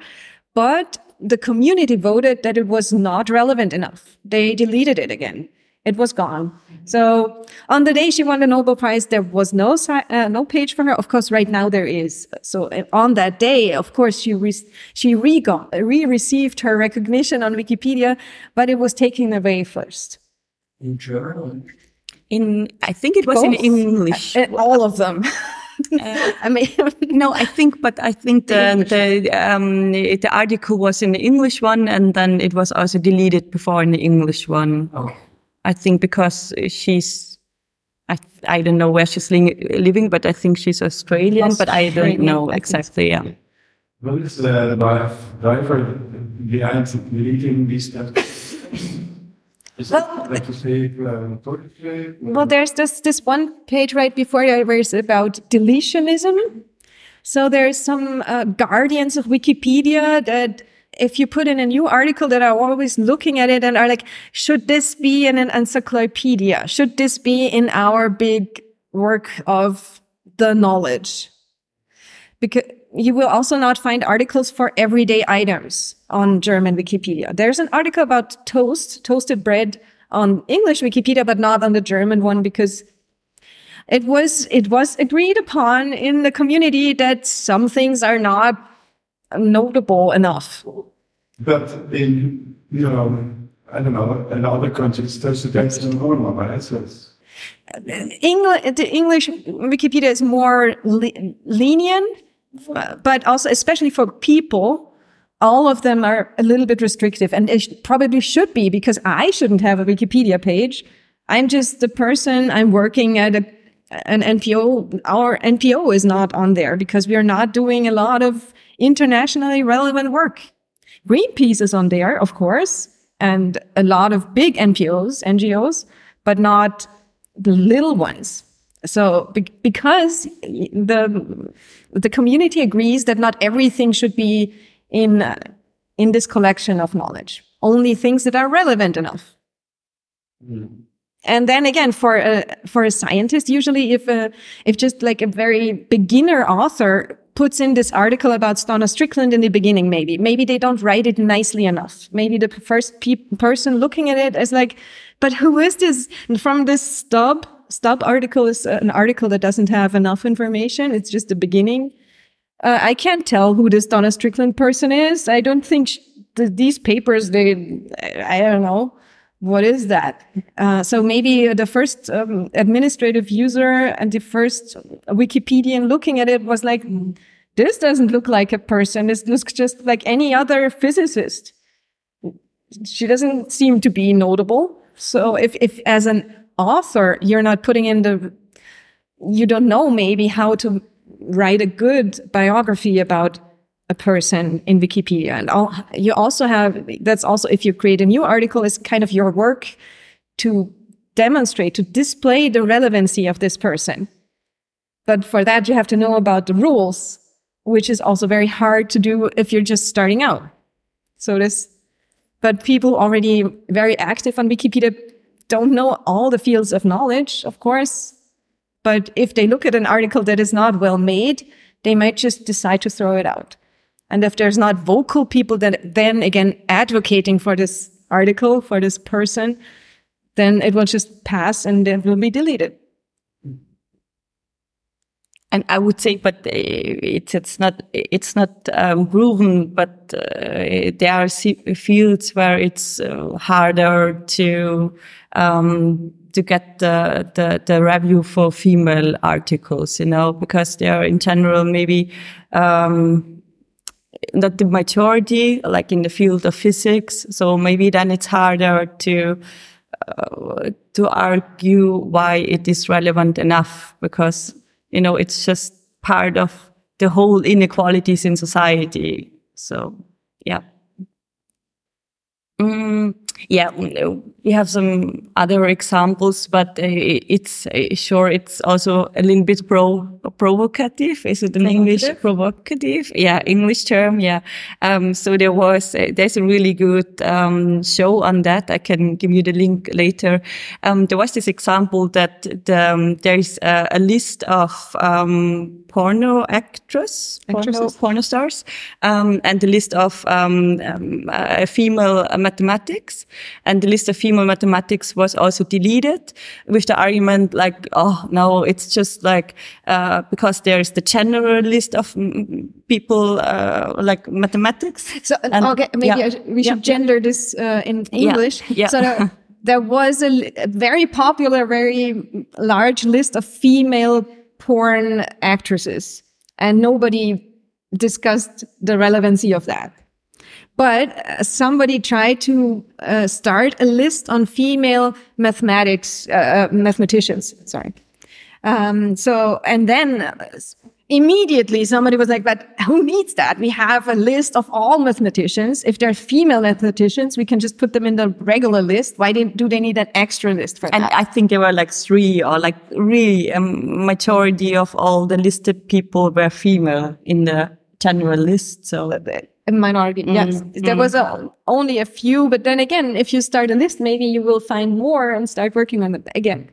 D: but the community voted that it was not relevant enough. They deleted it again it was gone. So on the day she won the Nobel Prize, there was no uh, no page for her. Of course, right now there is. So uh, on that day, of course, she re she re re received her recognition on Wikipedia, but it was taken away first.
F: In German.
C: In I think it was
D: Both.
C: in English.
D: Uh, all of them.
C: Uh, I mean, no, I think, but I think the the, um, the article was in the English one, and then it was also deleted before in the English one.
F: Okay.
C: I think because she's, I, I don't know where she's li- living, but I think she's Australian, but I don't know exactly. Yeah.
H: What is the driver behind deleting these steps? Is
D: Well,
H: it like to say uh,
D: Well, there's this this one page right before there where it's about deletionism. So there's some uh, guardians of Wikipedia that if you put in a new article that are always looking at it and are like, should this be in an encyclopedia? Should this be in our big work of the knowledge? Because you will also not find articles for everyday items on German Wikipedia. There's an article about toast, toasted bread on English Wikipedia, but not on the German one because it was, it was agreed upon in the community that some things are not notable enough.
H: But in, you know, I don't know, in other countries, there's a that's normal, right? So
D: English, the English Wikipedia is more le- lenient, but also, especially for people, all of them are a little bit restrictive and it probably should be because I shouldn't have a Wikipedia page. I'm just the person, I'm working at a, an NPO. Our NPO is not on there because we are not doing a lot of internationally relevant work. Greenpeace is on there, of course, and a lot of big NPOs, NGOs, but not the little ones. So be- because the the community agrees that not everything should be in uh, in this collection of knowledge, only things that are relevant enough. And then again, for a for a scientist, usually if a if just like a very beginner author puts in this article about Donna Strickland in the beginning, maybe maybe they don't write it nicely enough. Maybe the first pe- person looking at it is like, but who is this? And from this stub stub article is an article that doesn't have enough information. It's just the beginning. Uh, I can't tell who this Donna Strickland person is. I don't think these papers. They, I I don't know what is that. Uh, so maybe the first um, administrative user and the first Wikipedian looking at it was like, this doesn't look like a person. This looks just like any other physicist. She doesn't seem to be notable. So if, if as an author, you're not putting in the, you don't know maybe how to write a good biography about a person in Wikipedia. And all, you also have, that's also, if you create a new article, is kind of your work to demonstrate, to display the relevancy of this person. But for that, you have to know about the rules, which is also very hard to do if you're just starting out. So this, but people already very active on Wikipedia don't know all the fields of knowledge, of course. But if they look at an article that is not well made, they might just decide to throw it out. And if there's not vocal people that then again advocating for this article, for this person, then it will just pass and it will be deleted.
C: And I would say, but uh, it's it's not it's not um, proven, but uh, there are fields where it's uh, harder to um, to get the, the the review for female articles, you know, because they are in general maybe um, not the majority, like in the field of physics. So maybe then it's harder to uh, to argue why it is relevant enough because you know it's just part of the whole inequalities in society. So yeah. Mm, yeah, we have some other examples, but uh, it's uh, sure it's also a little bit pro provocative. Is it an English provocative? Yeah, English term. Yeah. Um, so there was uh, there's a really good um, show on that. I can give you the link later. Um, there was this example that the, um, there is a, a list of um, porno actress, porno,
D: Actresses.
C: porno stars, um, and the list of um, um, uh, female uh, mathematics. And the list of female mathematics was also deleted with the argument like, oh, no, it's just like, uh, because there's the general list of people, uh, like mathematics.
D: So
C: And-
D: okay, maybe
C: yeah.
D: I we should
C: Yeah.
D: gender this uh, in English.
C: Yeah.
D: So there, there was a, a very popular, very large list of female porn actresses, and nobody discussed the relevancy of that. But uh, somebody tried to uh, start a list on female mathematics, uh, uh, mathematicians. Sorry. Um, so, and then uh, immediately somebody was like, but who needs that? We have a list of all mathematicians. If they're female mathematicians, we can just put them in the regular list. Why do they need an extra list for
C: And
D: that?
C: I think there were like three or like really a majority of all the listed people were female in the general list. So
D: a minority. Yes, there was a, only a few, but then again, if you start a list, maybe you will find more and start working on it again.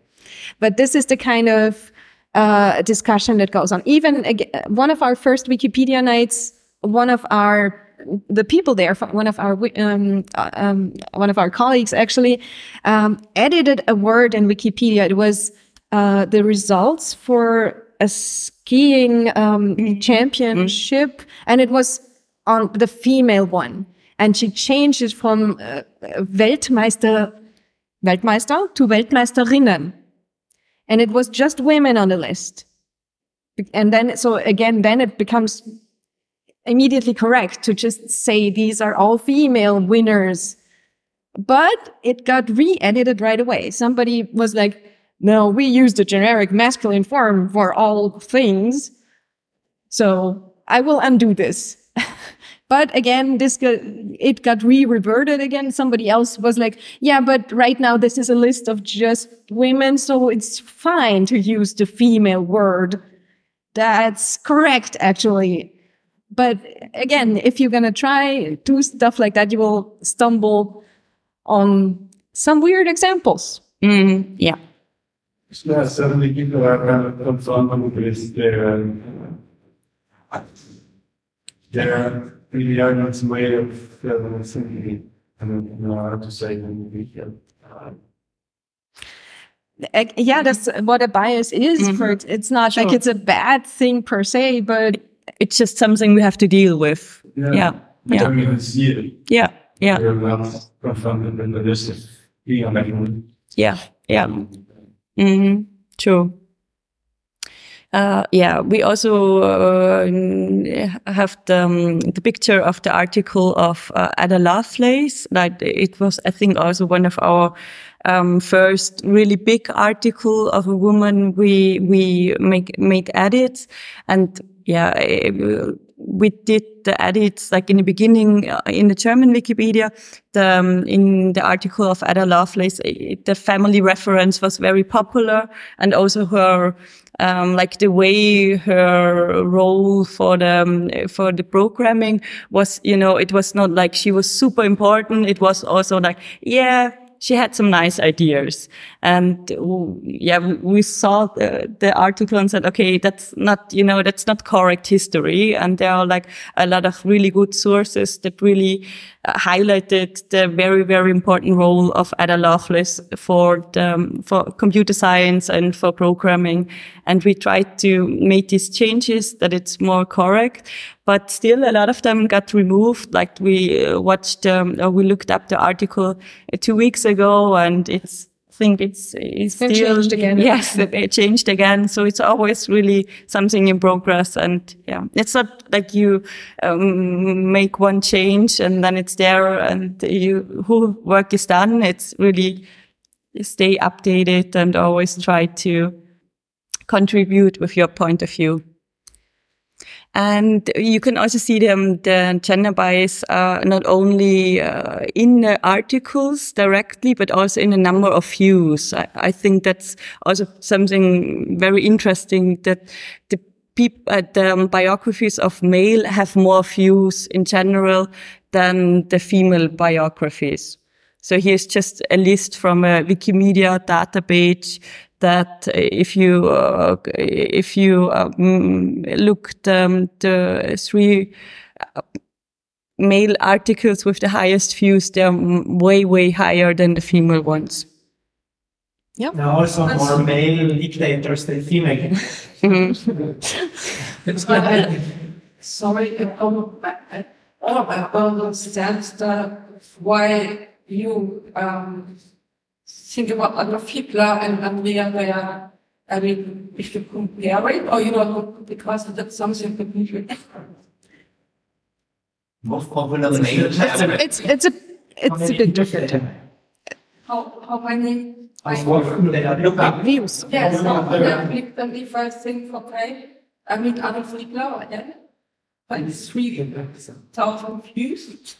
D: But this is the kind of uh, discussion that goes on. Even ag- one of our first Wikipedia nights, one of our the people there, one of our um, uh, um, one of our colleagues actually um, edited a word in Wikipedia. It was uh, the results for a skiing um, championship, and it was on the female one. And she changed it from uh, Weltmeister, Weltmeister to Weltmeisterinnen. And it was just women on the list. And then, so again, then it becomes immediately correct to just say these are all female winners. But it got re-edited right away. Somebody was like, no, we use the generic masculine form for all things. So I will undo this. But again, this got, it got re-reverted again. Somebody else was like, yeah, but right now this is a list of just women. So it's fine to use the female word. That's correct, actually. But again, if you're going to try do stuff like that, you will stumble on some weird examples.
C: mm, yeah.
H: Yeah, suddenly people are kind of confronted with their, their previous way of uh, thinking. I don't know how to say it in English. Uh,
D: yeah, that's what a bias is. For it. it's not like it's a bad thing per se, but
C: It's just something we have to deal with.
H: yeah.
C: Yeah.
H: I
C: Yeah.
H: mean, it's here.
C: Yeah. Yeah.
H: You're not confronted with the list of being on
C: Yeah. Yeah. hmm True. Uh, yeah, we also uh, have the, um, the picture of the article of uh, Ada Lovelace. Like it was, I think, also one of our um, first really big article of a woman we we make made edits, and yeah, eh, we did the edits like in the beginning uh, in the German Wikipedia. The, um, in the article of Ada Lovelace, eh, the family reference was very popular, and also her um, like the way her role for the um, for the programming was, you know, it was not like she was super important. It was also like, yeah, she had some nice ideas. And yeah, we- saw the, the article and said, okay, that's not, you know, that's not correct history. And there are like a lot of really good sources that really highlighted the very, very important role of Ada Lovelace for the, um, for computer science and for programming. And we tried to make these changes that it's more correct, but still a lot of them got removed. Like we uh, watched, um, we looked up the article uh, two weeks ago and it's, think it's, it's still,
D: changed again.
C: yes, it changed again. So it's always really something in progress. And yeah, it's not like you um, make one change and then it's there and you, who work is done. It's really stay updated and always try to contribute with your point of view. And you can also see them, the gender bias, uh, not only uh, in the articles directly, but also in a number of views. I, I think that's also something very interesting that the peop- uh, the um, biographies of male have more views in general than the female biographies. So here's just a list from a Wikimedia database that if you uh, if you um, look um, the three uh, male articles with the highest views, they're way way higher than the female ones.
F: There are also more male dictators than female.
E: It's not, sorry, I don't, I I don't understand why you um, think about Adolf Hitler and Andrea there. I mean, if you compare it, or you know, because that's something completely different.
F: Most popular male.
D: it's it's a it's a bit different.
E: How, how many?
D: Views.
E: Yes, no, then if I think, okay, I meet other people again, like three thousand views.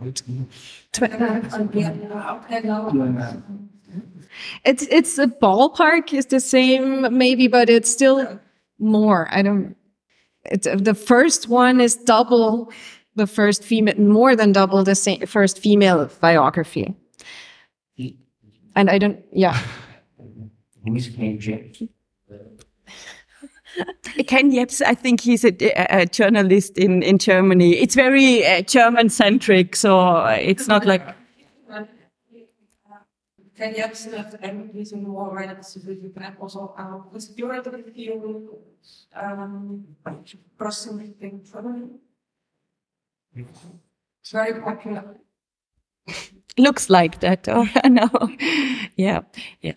E: And we are okay now.
D: It's it's a ballpark is the same maybe, but it's still more. I don't. It's the first one is double the first female, more than double the same, first female biography. And I don't. Yeah.
C: Ken Jebs, I think he's a, a journalist in, in Germany. It's very uh, German centric, so it's not like.
E: Jebsen heeft eigenlijk deze more relatively back also our conspirator theory um personally thing for me. It's very popular.
C: looks like that or no yeah yeah.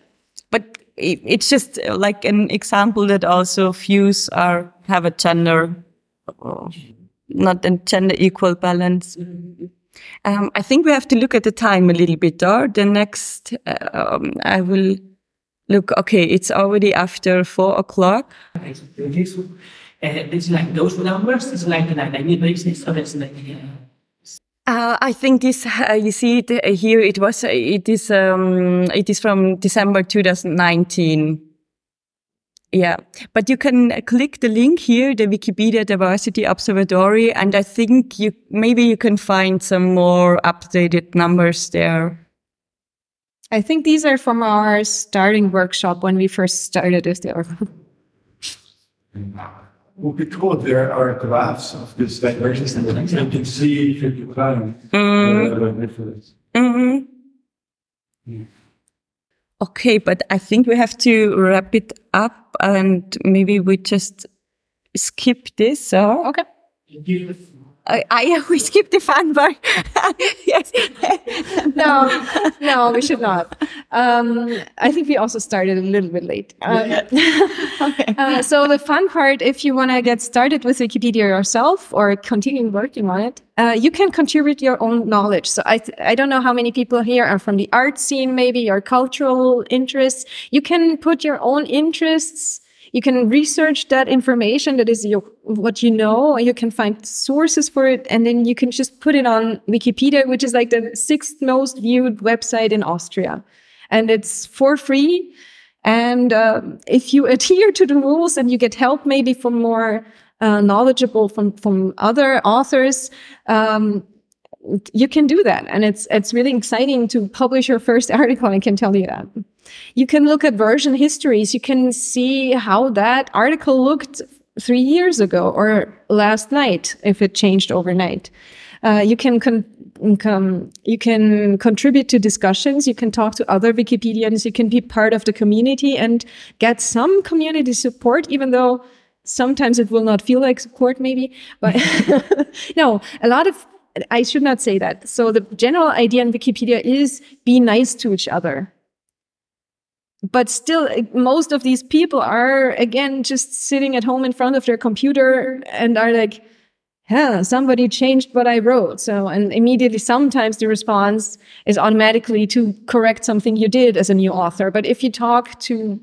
C: But it, it's just uh, like an example that also views are have a gender not a gender equal balance um, i think we have to look at the time a little bit or the next uh, um, i will look okay it's already after four o'clock
F: uh,
C: I think this, uh, you see it here, it was, uh, it is, um, it is from December 2019. Yeah, but you can click the link here, the Wikipedia Diversity Observatory, and I think you, maybe you can find some more updated numbers there.
D: I think these are from our starting workshop when we first started this.
H: Well, because there are graphs of this diversity, you can see if you can the difference.
C: hmm Okay, but I think we have to wrap it up and maybe we just skip this So.
D: Okay.
C: I, I we skip the fun part. yes.
D: no, no, we should not. Um, I think we also started a little bit late. Um, uh, so the fun part, if you want to get started with Wikipedia yourself or continue working on it, uh, you can contribute your own knowledge. So I, th- I don't know how many people here are from the art scene, maybe your cultural interests. You can put your own interests you can research that information that is your, what you know you can find sources for it and then you can just put it on wikipedia which is like the sixth most viewed website in austria. And it's for free. And uh, if you adhere to the rules and you get help maybe from more uh, knowledgeable from from other authors um, you can do that. And it's it's really exciting to publish your first article i can tell you that you can look at version histories. You can see how that article looked three years ago or last night if it changed overnight. Uh, you can con- com- you can contribute to discussions. You can talk to other wikipedians. You can be part of the community and get some community support even though sometimes it will not feel like support maybe. But no a lot of I should not say that. So the general idea in Wikipedia is be nice to each other. But still, most of these people are, again, just sitting at home in front of their computer and are like, yeah, somebody changed what I wrote. So, and immediately sometimes the response is automatically to correct something you did as a new author. But if you talk to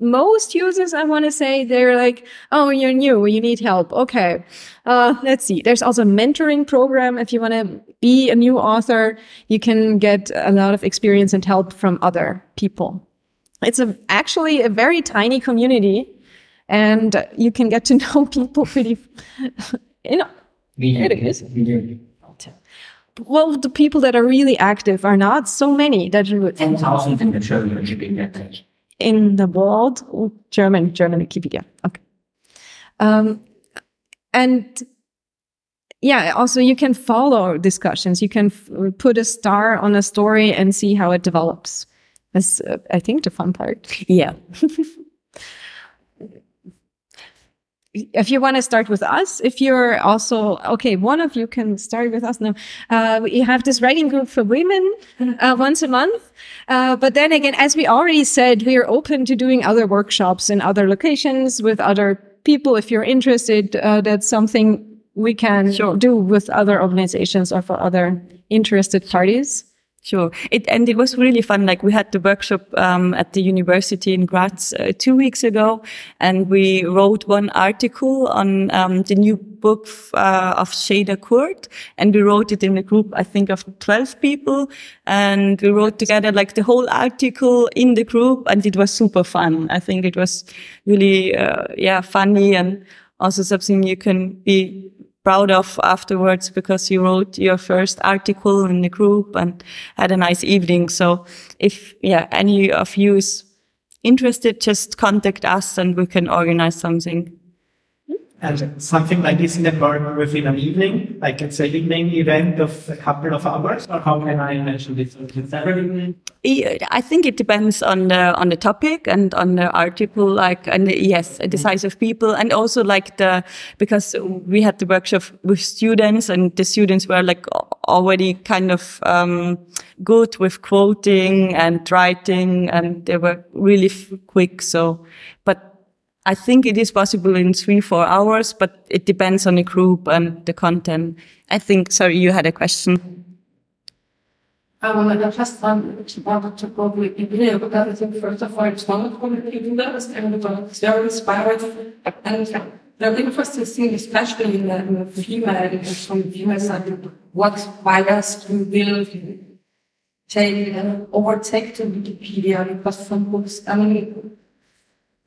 D: most users, I want to say they're like, oh, you're new, you need help. Okay. Uh, let's see. There's also a mentoring program. If you want to be a new author, you can get a lot of experience and help from other people. It's a, actually a very tiny community and you can get to know people pretty, you know, it is. Well, the people that are really active are not so many that you would
F: 10,000 in the German Wikipedia
D: in the world. German, German Wikipedia. Okay. Um, and yeah, also you can follow discussions. You can f- put a star on a story and see how it develops. That's, uh, I think, the fun part.
C: Yeah.
D: if you want to start with us, if you're also okay, one of you can start with us now. Uh, we have this writing group for women uh, once a month, uh, but then again, as we already said, we are open to doing other workshops in other locations with other people. If you're interested, uh, that's something we can do with other organizations or for other interested parties.
C: Sure. It, and it was really fun. Like we had the workshop, um, at the university in Graz uh, two weeks ago and we wrote one article on, um, the new book, uh, of Şeyda Kurt and we wrote it in a group, I think of 12 people and we wrote together like the whole article in the group and it was super fun. I think it was really, uh, yeah, funny and also something you can be proud of afterwards because you wrote your first article in the group and had a nice evening. So if, yeah, any of you is interested, just contact us and we can organize something.
F: And something like this in the work within an evening, like it's an evening event of a couple of hours, or how can I mention this?
C: I think it depends on the on the topic and on the article, like and yes, the size of people, and also like the because we had the workshop with students, and the students were like already kind of um, good with quoting and writing, and they were really quick. So, but I think it is possible in three four hours, but it depends on the group and the content. I think. Sorry, you had a question.
E: Um, I just wanted to probably agree because I think first of all, it's wonderful that you that, and it's very inspiring. And the interesting thing, especially in the, in the female, and from the female side, what bias you will take and overtake to Wikipedia because some books, I mean,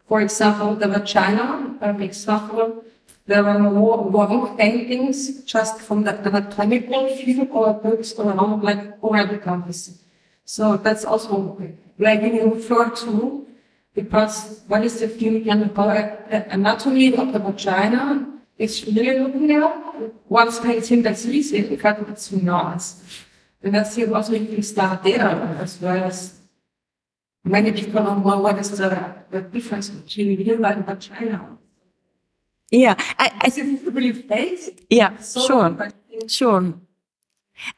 E: for example, the vagina, an example, there were more wall paintings just from the anatomical view or books around like already comes. So that's also like you refer to because what is the feeling and the anatomy of the vagina? It's really looking at one painting that's easy because it's not. And that's also you can start there as well as many people don't know what is the, the difference between real and China.
C: Yeah, I, I
E: Is it really face?
C: Yeah,
E: So,
C: sure,
E: but-
C: sure.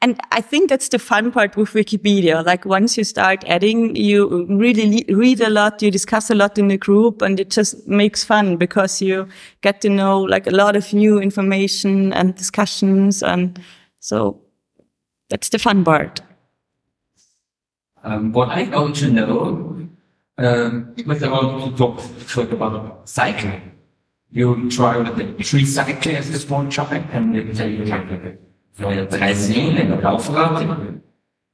C: And I think that's the fun part with Wikipedia. Like once you start adding, you really read a lot, you discuss a lot in the group and it just makes fun because you get to know like a lot of new information and discussions. And so that's the fun part.
J: Um, what I want to know, um, because I want to talk, talk about cycling. You try with the tree cycling as a small topic and tell you like neue Dreißig and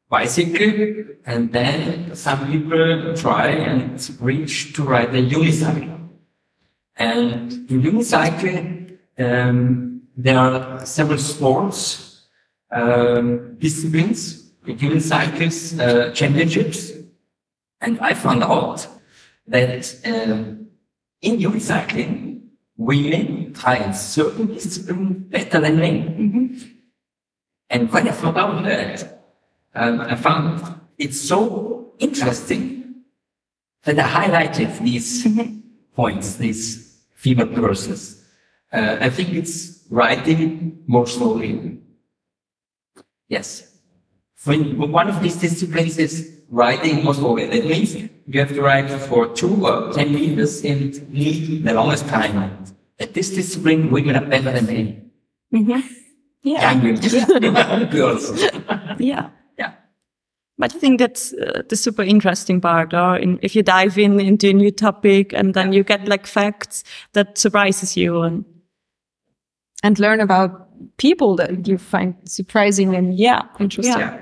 J: bicycle, and then some people try and reach to ride the unicycle. And in unicycle, um, there are several sports, um, disciplines, unicycles, uh, championships. And I found out that um, in unicycling, women try in certain disciplines better than men. And when I found out that, um, I found it's so interesting that I highlighted these points, these female persons. Uh, I think it's writing more slowly. Yes. When one of these disciplines is writing more slowly, that means you have to write for two or ten meters and need the longest time. At this discipline, women are better than men.
C: Yeah.
J: Young women. Girls.
C: Yeah.
J: Yeah.
C: But I think that's uh, the super interesting part. Or in, if you dive in into a new topic and then you get like facts that surprises you and
D: and learn about people that you find surprising and
C: yeah,
D: interesting.
C: Yeah.